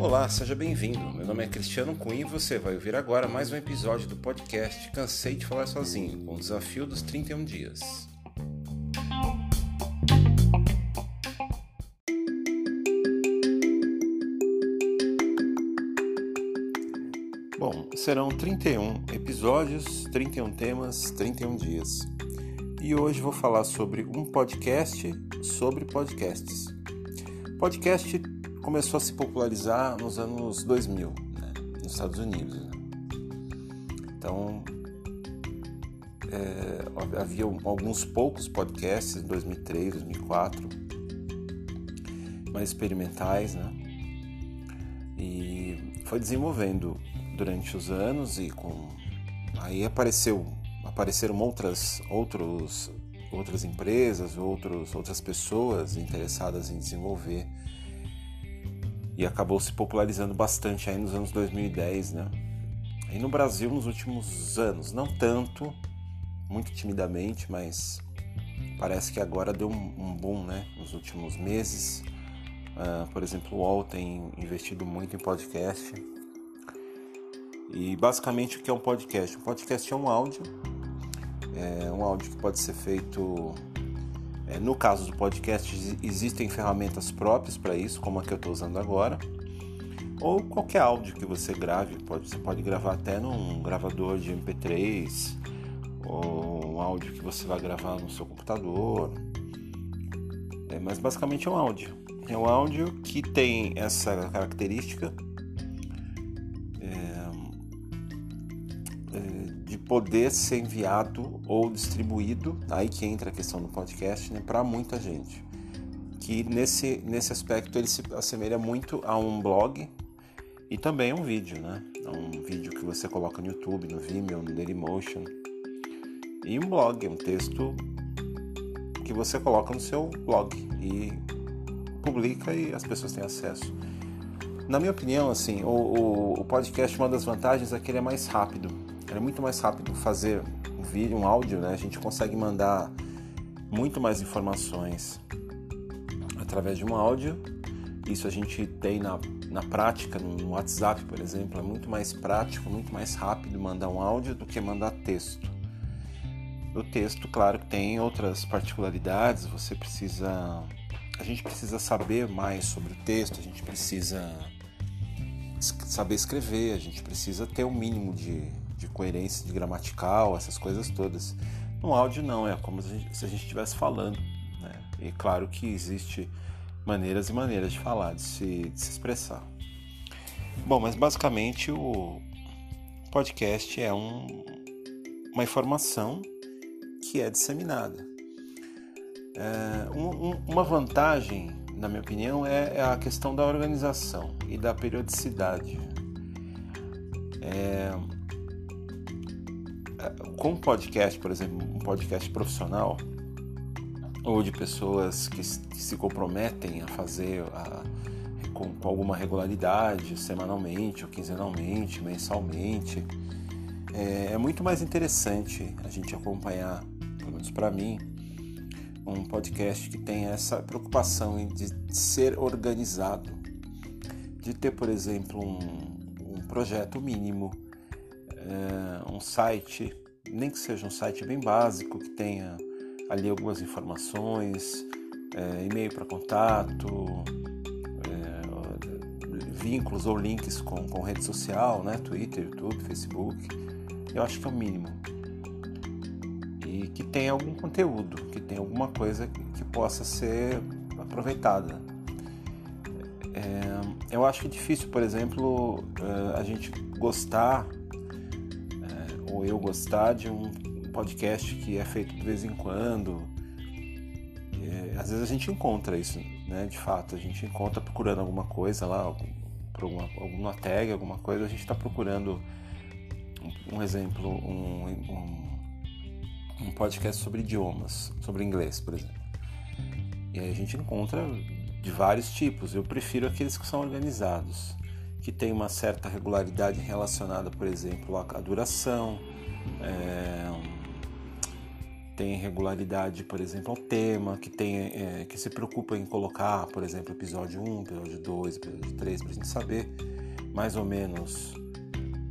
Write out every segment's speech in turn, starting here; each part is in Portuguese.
Olá, seja bem-vindo. Meu nome é Cristiano Cunha e você vai ouvir agora mais um episódio do podcast Cansei de Falar Sozinho, com o desafio dos 31 dias. Bom, serão 31 episódios, 31 temas, 31 dias. E hoje vou falar sobre um podcast sobre podcasts. Podcast começou a se popularizar nos anos 2000, né, nos Estados Unidos. Né? Então, é, havia alguns poucos podcasts em 2003, 2004, mais experimentais, né? E foi desenvolvendo durante os anos e com aí apareceu apareceram outras outros outras empresas, outros outras pessoas interessadas em desenvolver e acabou se popularizando bastante aí nos anos 2010, né? E no Brasil nos últimos anos, não tanto, muito timidamente, mas parece que agora deu um, boom, né? Nos últimos meses, uh, por exemplo, o UOL tem investido muito em podcast. E basicamente o que é um podcast? Um podcast é um áudio, é um áudio que pode ser feito é, no caso do podcast, existem ferramentas próprias para isso, como a que eu estou usando agora, ou qualquer áudio que você grave, pode, você pode gravar até num gravador de MP3, ou um áudio que você vai gravar no seu computador. É, mas basicamente é um áudio. É um áudio que tem essa característica poder ser enviado ou distribuído, aí que entra a questão do podcast, né, para muita gente. Que nesse, nesse aspecto ele se assemelha muito a um blog e também a um vídeo, né? A um vídeo que você coloca no YouTube, no Vimeo, no Dailymotion. E um blog, um texto que você coloca no seu blog e publica e as pessoas têm acesso. Na minha opinião, assim, o, o, o podcast, uma das vantagens é que ele é mais rápido é muito mais rápido fazer um vídeo, um áudio, né? A gente consegue mandar muito mais informações através de um áudio. Isso a gente tem na, na prática, no WhatsApp, por exemplo, é muito mais prático, muito mais rápido mandar um áudio do que mandar texto. O texto, claro tem outras particularidades, você precisa. A gente precisa saber mais sobre o texto, a gente precisa saber escrever, a gente precisa ter um mínimo de, de coerência de gramatical, essas coisas todas. No áudio não, é como se a gente estivesse falando. Né? E claro que existe maneiras e maneiras de falar, de se, de se expressar. Bom, mas basicamente o podcast é um, uma informação que é disseminada. É, um, um, uma vantagem, na minha opinião, é, é, a questão da organização e da periodicidade. É, com podcast, por exemplo, um podcast profissional ou de pessoas que, que se comprometem a fazer a, com, com, alguma regularidade, semanalmente ou quinzenalmente, mensalmente, é, é muito mais interessante a gente acompanhar, pelo menos para mim, um podcast que tem essa preocupação de ser organizado, de ter, por exemplo, um, um projeto mínimo, é, um site nem que seja um site bem básico, que tenha ali algumas informações, é, e-mail para contato, é, vínculos ou links com, com rede social, né? Twitter, YouTube, Facebook. Eu acho que é o mínimo. E que tenha algum conteúdo, que tenha alguma coisa que, que possa ser aproveitada. É, eu acho que é difícil, por exemplo, é, a gente gostar eu gostar de um podcast que é feito de vez em quando. É, às vezes a gente encontra isso, né? De fato, a gente encontra procurando alguma coisa lá, por alguma, alguma tag, alguma coisa, a gente está procurando, um, um exemplo, um, um, um podcast sobre idiomas, sobre inglês, por exemplo. E aí a gente encontra de vários tipos. Eu prefiro aqueles que são organizados que tem uma certa regularidade relacionada, por exemplo, à duração, é, tem regularidade, por exemplo, ao tema, que, tem, é, que se preocupa em colocar, por exemplo, episódio 1, episódio 2, episódio 3, para a gente saber mais ou menos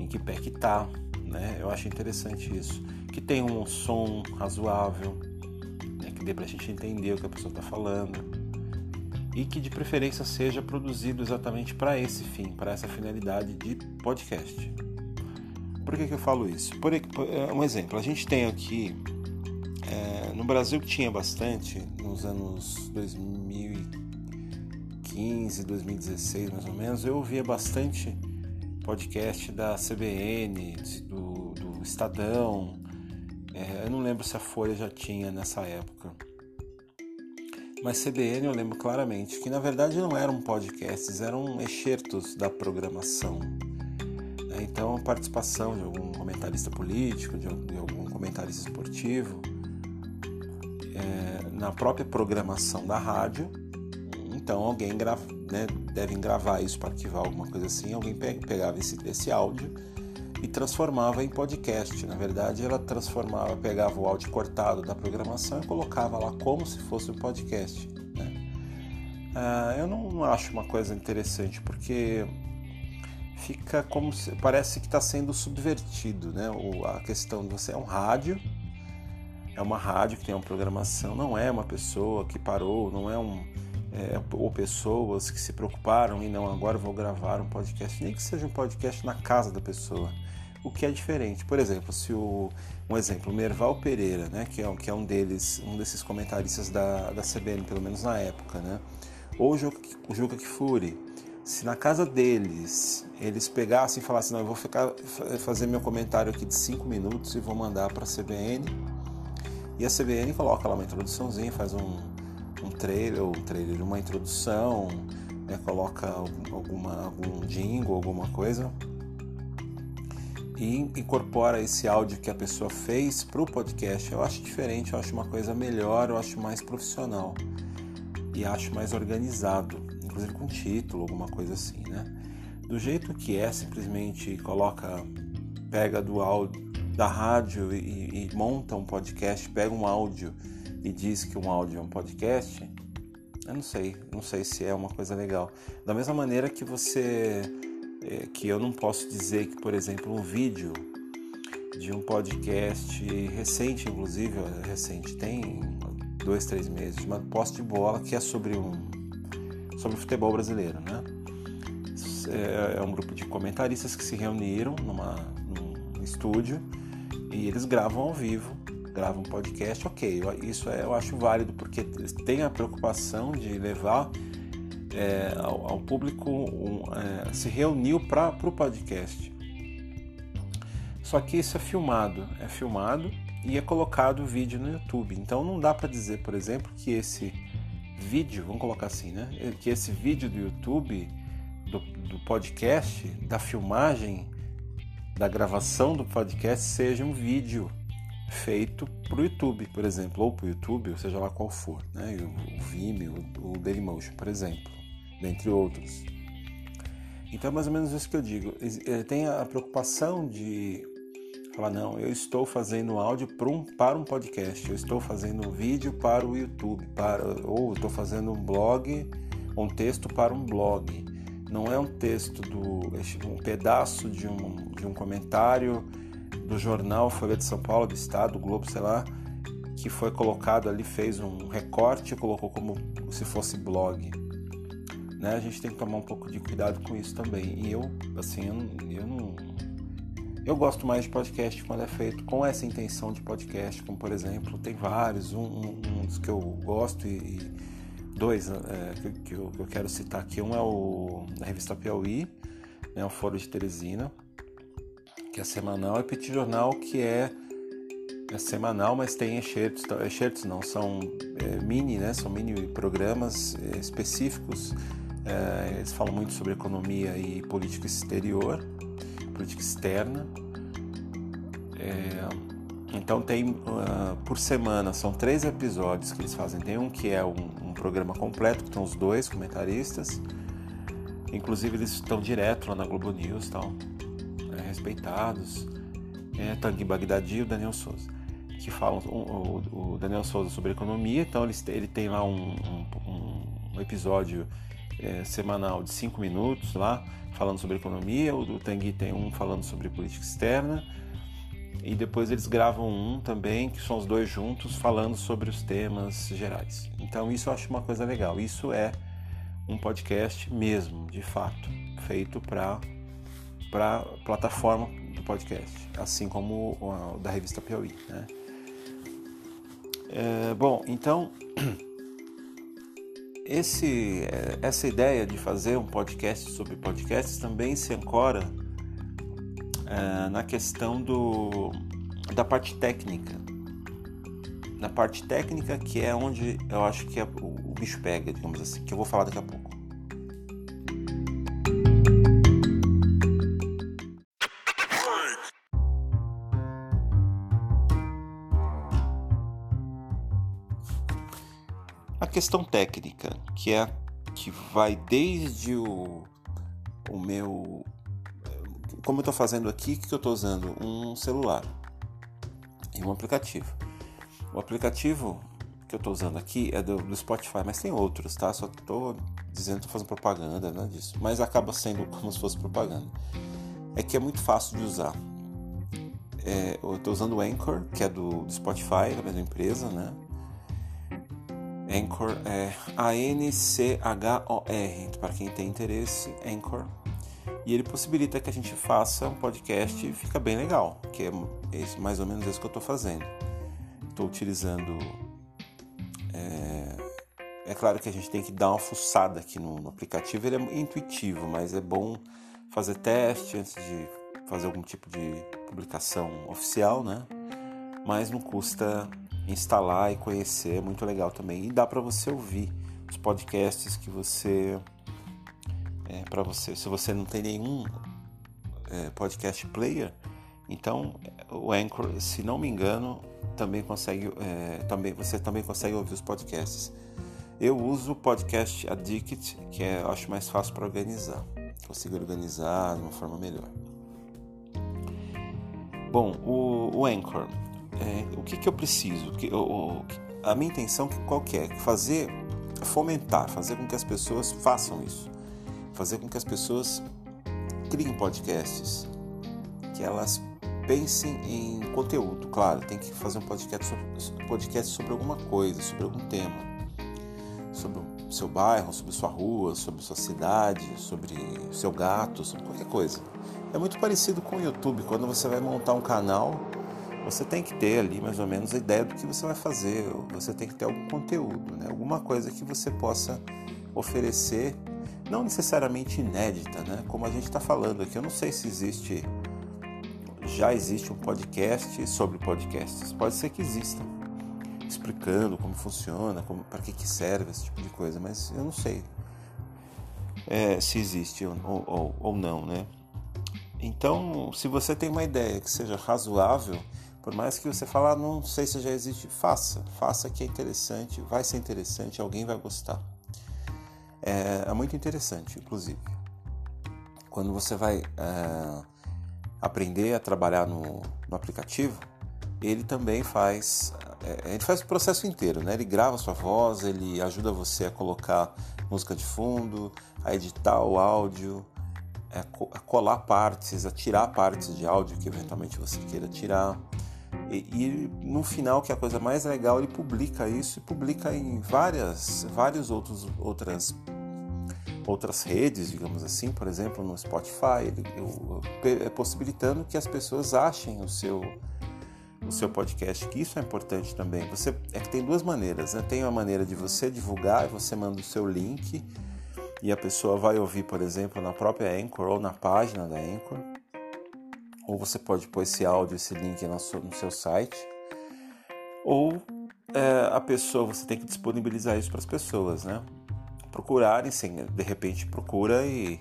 em que pé que tá, né? Eu acho interessante isso. Que tem um som razoável, né? que dê para a gente entender o que a pessoa está falando e que de preferência seja produzido exatamente para esse fim, para essa finalidade de podcast. Por que, que eu falo isso? Por é, um exemplo, a gente tem aqui é, no Brasil que tinha bastante nos anos 2015, 2016 mais ou menos, eu ouvia bastante podcast da CBN, do, do Estadão. É, eu não lembro se a Folha já tinha nessa época. Mas CBN eu lembro claramente que na verdade não eram podcasts, eram excertos da programação. Né? Então, a participação de algum comentarista político, de algum comentarista esportivo, é, na própria programação da rádio. Então alguém grava, né, deve gravar isso para arquivar alguma coisa assim. Alguém pegava esse, esse áudio e transformava em podcast. Na verdade, ela transformava, pegava o áudio cortado da programação e colocava lá como se fosse um podcast. Né? Ah, eu não acho uma coisa interessante porque fica como se, parece que está sendo subvertido, né? O, a questão de você é um rádio é uma rádio que tem uma programação, não é uma pessoa que parou, não é um é, ou pessoas que se preocuparam e não agora vou gravar um podcast, nem que seja um podcast na casa da pessoa, o que é diferente. Por exemplo, se o um exemplo, o Merval Pereira, né, que é, que é um deles, um desses comentaristas da, da CBN, pelo menos na época, né, ou o Juca, Kifuri, se na casa deles eles pegassem e falassem, não, eu vou ficar fazer meu comentário aqui de cinco minutos e vou mandar para a CBN e a CBN coloca lá uma introduçãozinha, faz um, um trailer, um trailer, uma introdução, né, coloca alguma, algum jingle, alguma coisa e incorpora esse áudio que a pessoa fez para o podcast. Eu acho diferente, eu acho uma coisa melhor, eu acho mais profissional e acho mais organizado, inclusive com título, alguma coisa assim, né? Do jeito que é, simplesmente coloca, pega do áudio, da rádio e, e, monta um podcast, pega um áudio e diz que um áudio é um podcast, eu não sei, não sei se é uma coisa legal. Da mesma maneira que você, é, que eu não posso dizer que, por exemplo, um vídeo de um podcast recente, inclusive, recente, tem dois, três meses, uma posse de bola que é sobre um sobre futebol brasileiro, né? É, é um grupo de comentaristas que se reuniram numa, num estúdio e eles gravam ao vivo, gravam podcast, ok, isso é, eu acho válido porque têm a preocupação de levar é, ao, ao, público, um, é, se reuniu para o podcast. Só que isso é filmado, é filmado e é colocado o vídeo no YouTube. Então não dá para dizer, por exemplo, que esse vídeo, vamos colocar assim, né? Que esse vídeo do YouTube, do, do podcast, da filmagem, da gravação do podcast seja um vídeo feito para o YouTube, por exemplo, ou para o YouTube, ou seja lá qual for, né? o, Vimeo, o Dailymotion, por exemplo, dentre outros. Então é mais ou menos isso que eu digo. Ele tem a preocupação de falar, não, eu estou fazendo áudio para um, para um podcast, eu estou fazendo vídeo para o YouTube, para, ou estou fazendo um blog, um texto para um blog não é um texto do um pedaço de um, de um comentário do jornal Folha de São Paulo, do Estado, do Globo, sei lá, que foi colocado ali, fez um recorte e colocou como se fosse blog. Né? A gente tem que tomar um pouco de cuidado com isso também. E eu, assim, eu eu não. Eu gosto mais de podcast quando é feito com essa intenção de podcast, como por exemplo, tem vários, um, um, um dos que eu gosto e, e dois é, que, que, eu, que, eu, quero citar aqui. Um é o da revista Piauí, né, o Foro de Teresina, que é semanal, e Petit Jornal, que é, é semanal, mas tem excertos, excertos não, são é, mini, né, são mini programas é, específicos. Eles falam muito sobre economia e política exterior, política externa. É, então tem uh, por semana, são três episódios que eles fazem. Tem um que é um, um programa completo, que estão os dois comentaristas. Inclusive eles estão direto lá na Globo News, tal, é, respeitados. É Tanguy Bagdadi e o Daniel Souza. que falam, o, o, Daniel Souza sobre economia, então ele, ele tem lá um, um, um episódio é, semanal de cinco minutos lá, falando sobre economia, o do Tanguy tem um falando sobre política externa, e depois eles gravam um também, que são os dois juntos, falando sobre os temas gerais. Então isso eu acho uma coisa legal. Isso é um podcast mesmo, de fato, feito para para plataforma do podcast, assim como o da revista Piauí. Né? É, bom, então esse, essa ideia de fazer um podcast sobre podcasts também se ancora é, na questão do, da parte técnica. Na parte técnica que é onde eu acho que é, o, o bicho pega, digamos assim, que eu vou falar daqui a pouco. Questão técnica, que é que vai desde o, o meu como eu estou fazendo aqui, o que eu estou usando? Um celular e um aplicativo. O aplicativo que eu estou usando aqui é do, do, Spotify, mas tem outros, tá? Só estou dizendo que estou fazendo propaganda né, disso, mas acaba sendo como se fosse propaganda. É que é muito fácil de usar. É, eu estou usando o Anchor, que é do, do Spotify, da mesma empresa, né? Anchor é A-N-C-H-O-R, para quem tem interesse, Anchor e ele possibilita que a gente faça um podcast e fica bem legal, que é mais ou menos isso que eu estou fazendo. Estou utilizando. É, é, claro que a gente tem que dar uma fuçada aqui no, no aplicativo, ele é intuitivo, mas é bom fazer teste antes de fazer algum tipo de publicação oficial, né? Mas não custa instalar e conhecer, é muito legal também. E dá para você ouvir os podcasts que você é, para você. Se você não tem nenhum é, podcast player, então o Anchor, se não me engano, também consegue, é, também você também consegue ouvir os podcasts. Eu uso o podcast Addict, que é, eu acho mais fácil para organizar. Consigo organizar de uma forma melhor. Bom, o, o Anchor, é, o que, que eu preciso? Que, o, a minha intenção qual que é? Fazer, fomentar, fazer com que as pessoas façam isso fazer com que as pessoas criem podcasts, que elas pensem em conteúdo. Claro, tem que fazer um podcast sobre, podcast sobre alguma coisa, sobre algum tema, sobre o seu bairro, sobre sua rua, sobre sua cidade, sobre seu gato, sobre qualquer coisa. É muito parecido com o YouTube. Quando você vai montar um canal, você tem que ter ali mais ou menos a ideia do que você vai fazer. Você tem que ter algum conteúdo, né? alguma coisa que você possa oferecer não necessariamente inédita, né? Como a gente está falando aqui, eu não sei se existe, já existe um podcast sobre podcasts. Pode ser que exista, explicando como funciona, para que, que serve esse tipo de coisa, mas eu não sei é, se existe ou, ou, ou não, né? Então, se você tem uma ideia que seja razoável, por mais que você fale, ah, não sei se já existe, faça, faça que é interessante, vai ser interessante, alguém vai gostar é, é muito interessante, inclusive. Quando você vai é, aprender a trabalhar no, no, aplicativo, ele também faz, é, ele faz o processo inteiro, né? Ele grava sua voz, ele ajuda você a colocar música de fundo, a editar o áudio, a colar partes, a tirar partes de áudio que eventualmente você queira tirar. E, e, no final, que é a coisa mais legal, ele publica isso e publica em várias, vários outros outras outras redes, digamos assim, por exemplo, no Spotify, ele, é possibilitando que as pessoas achem o seu o seu podcast, que isso é importante também. Você é que tem duas maneiras, né? Tem a maneira de você divulgar, você manda o seu link e a pessoa vai ouvir, por exemplo, na própria Anchor ou na página da Anchor. Ou você pode pôr esse áudio, esse link no seu, no seu site. Ou é, a pessoa, você tem que disponibilizar isso para as pessoas, né? procurarem, sim, de repente procura e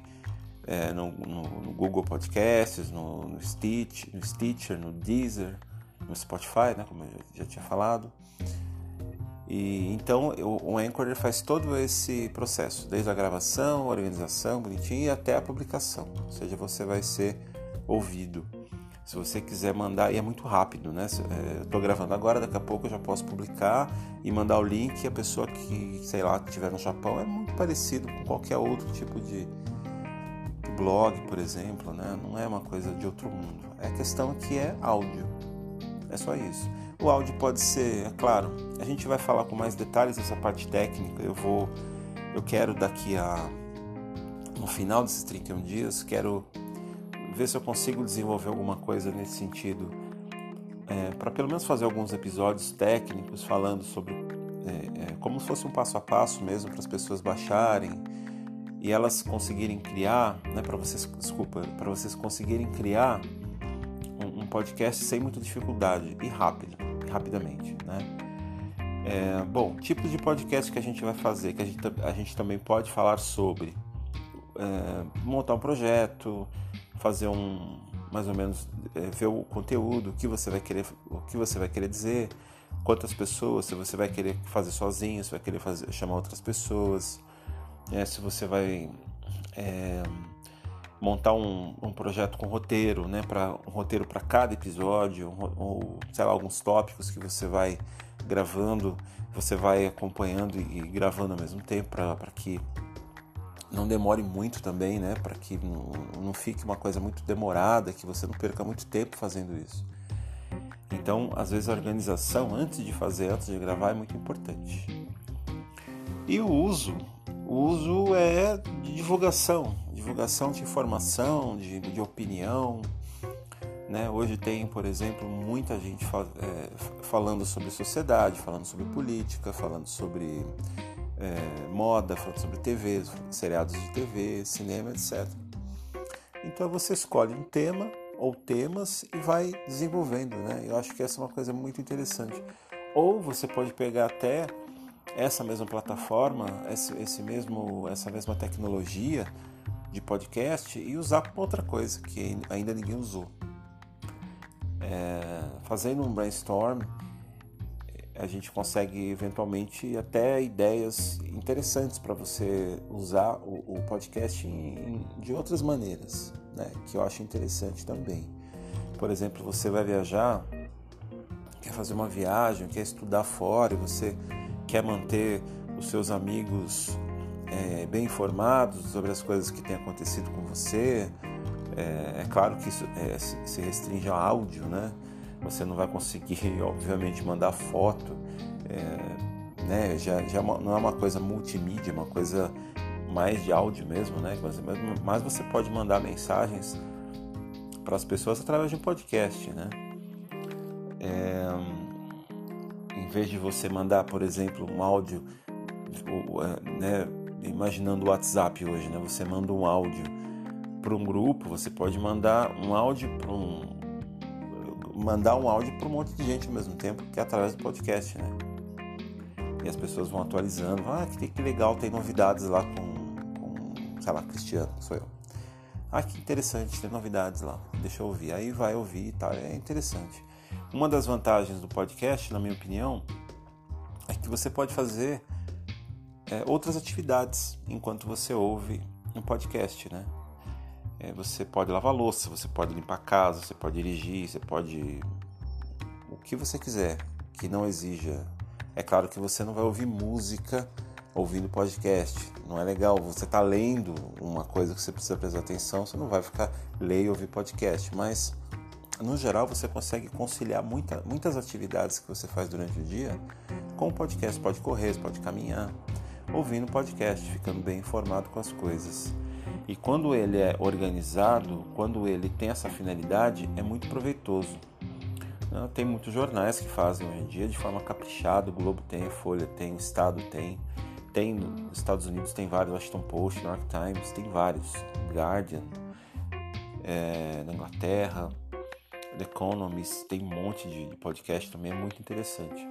é, no, no, no, Google Podcasts, no, no, Stitch, no Stitcher, no Deezer, no Spotify, né, como eu já, tinha falado. E então o, o Anchor faz todo esse processo, desde a gravação, a organização, bonitinho até a publicação. Ou seja, você vai ser ouvido Se você quiser mandar, e é muito rápido, né? É, eu gravando agora, daqui a pouco eu já posso publicar e mandar o link. A pessoa que, sei lá, estiver no Japão é muito parecido com qualquer outro tipo de blog, por exemplo, né? Não é uma coisa de outro mundo. É questão que é áudio. É só isso. O áudio pode ser, é claro, a gente vai falar com mais detalhes dessa parte técnica. Eu vou, eu quero daqui a no final desses 31 dias, quero ver se eu consigo desenvolver alguma coisa nesse sentido, é, para pelo menos fazer alguns episódios técnicos falando sobre é, é, como se fosse um passo a passo mesmo para as pessoas baixarem e elas conseguirem criar, né, para vocês, desculpa, para vocês conseguirem criar um, um, podcast sem muita dificuldade e rápido, e rapidamente, né? É, bom, tipos de podcast que a gente vai fazer, que a gente, a gente também pode falar sobre é, montar um projeto, fazer um mais ou menos é, ver o conteúdo, o que você vai querer, o que você vai querer dizer, quantas pessoas, se você vai querer fazer sozinho, se vai querer fazer, chamar outras pessoas, é, se você vai é, montar um, um, projeto com roteiro, né, para um roteiro para cada episódio, ou sei lá alguns tópicos que você vai gravando, você vai acompanhando e, gravando ao mesmo tempo para que não demore muito também, né? Para que não, não fique uma coisa muito demorada, que você não perca muito tempo fazendo isso. Então, às vezes a organização antes de fazer, antes de gravar, é muito importante. E o uso, o uso é de divulgação, divulgação de informação, de, de opinião. Né? Hoje tem, por exemplo, muita gente fal é, falando sobre sociedade, falando sobre política, falando sobre é, moda, falando sobre TV, seriados de TV, cinema, etc. Então você escolhe um tema ou temas e vai desenvolvendo, né? Eu acho que essa é uma coisa muito interessante. Ou você pode pegar até essa mesma plataforma, esse, esse mesmo, essa mesma tecnologia de podcast e usar para outra coisa que ainda ninguém usou. É, fazendo um brainstorm a gente consegue eventualmente até ideias interessantes para você usar o, o podcast em, de outras maneiras, né? que eu acho interessante também. Por exemplo, você vai viajar, quer fazer uma viagem, quer estudar fora e você quer manter os seus amigos é, bem informados sobre as coisas que têm acontecido com você. É, é claro que isso é, se restringe ao áudio, né? Você não vai conseguir, obviamente, mandar foto, é, né? já, já é não é uma coisa multimídia, é uma coisa mais de áudio mesmo, né? Mas você pode mandar mensagens para as pessoas através de um podcast, né? É, em vez de você mandar, por exemplo, um áudio, né? Imaginando o WhatsApp hoje, né? Você manda um áudio para um grupo, você pode mandar um áudio para um, mandar um áudio para um monte de gente ao mesmo tempo, que é através do podcast, né? E as pessoas vão atualizando, ah, que, que legal, tem novidades lá com, com, sei lá, Cristiano, sou eu. Ah, que interessante, tem novidades lá, deixa eu ouvir. Aí vai ouvir e tal, é interessante. Uma das vantagens do podcast, na minha opinião, é que você pode fazer é, outras atividades enquanto você ouve um podcast, né? É, você pode lavar louça, você pode limpar a casa, você pode dirigir, você pode. o que você quiser, que não exija. É claro que você não vai ouvir música ouvindo podcast. Não é legal. Você está lendo uma coisa que você precisa prestar atenção, você não vai ficar ler e ouvir podcast. Mas, no geral, você consegue conciliar muita, muitas atividades que você faz durante o dia com o podcast. Pode correr, pode caminhar, ouvindo podcast, ficando bem informado com as coisas. E quando ele é organizado, quando ele tem essa finalidade, é muito proveitoso. Né? Tem muitos jornais que fazem hoje em dia de forma caprichada. O Globo tem, a Folha tem, o Estado tem. Tem nos Estados Unidos tem vários, Washington Post, New York Times, tem vários. Guardian, é, na Inglaterra, The Economist, tem um monte de podcast também, é muito interessante.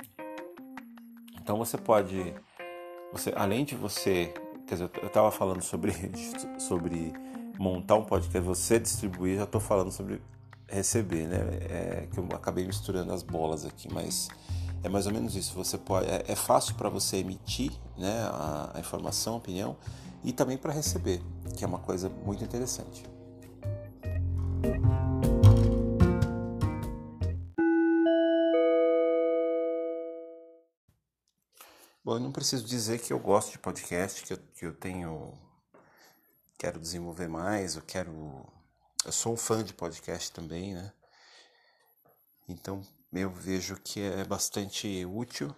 Então você pode, você, além de você Quer dizer, eu estava falando sobre, sobre montar um podcast, você distribuir, já estou falando sobre receber, né? É, que eu acabei misturando as bolas aqui, mas é mais ou menos isso. Você pode, é, é fácil para você emitir, né, a, a informação, a opinião, e também para receber, que é uma coisa muito interessante. Preciso dizer que eu gosto de podcast, que eu, que eu tenho. Quero desenvolver mais, eu quero. Eu sou um fã de podcast também, né? Então eu vejo que é bastante útil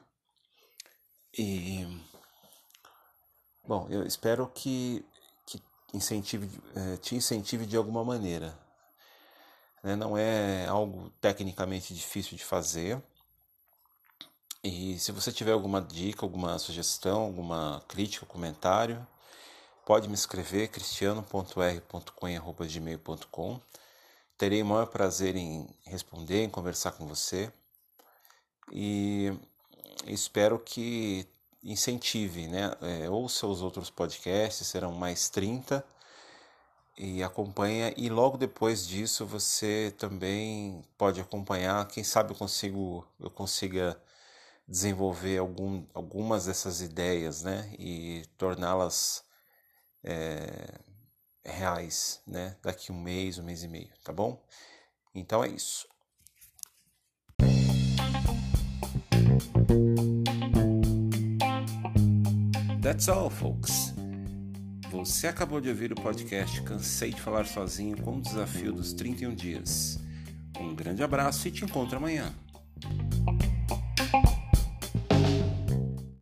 e. Bom, eu espero que, que incentive, eh, te incentive de alguma maneira. Né? Não é algo tecnicamente difícil de fazer e se você tiver alguma dica, alguma sugestão, alguma crítica, comentário, pode me escrever cristiano.r.cunha.gmail.com. Terei o maior prazer em responder, em conversar com você e espero que incentive, né? É, ouça os outros podcasts, serão mais 30 e acompanha e logo depois disso você também pode acompanhar, quem sabe eu consigo eu consiga desenvolver algum, algumas dessas ideias né, e torná-las é, reais né, daqui um mês, um mês e meio, tá bom? Então é isso. That's all, folks. Você acabou de ouvir o podcast Cansei de Falar Sozinho com o desafio dos 31 dias. Um grande abraço e te encontro amanhã.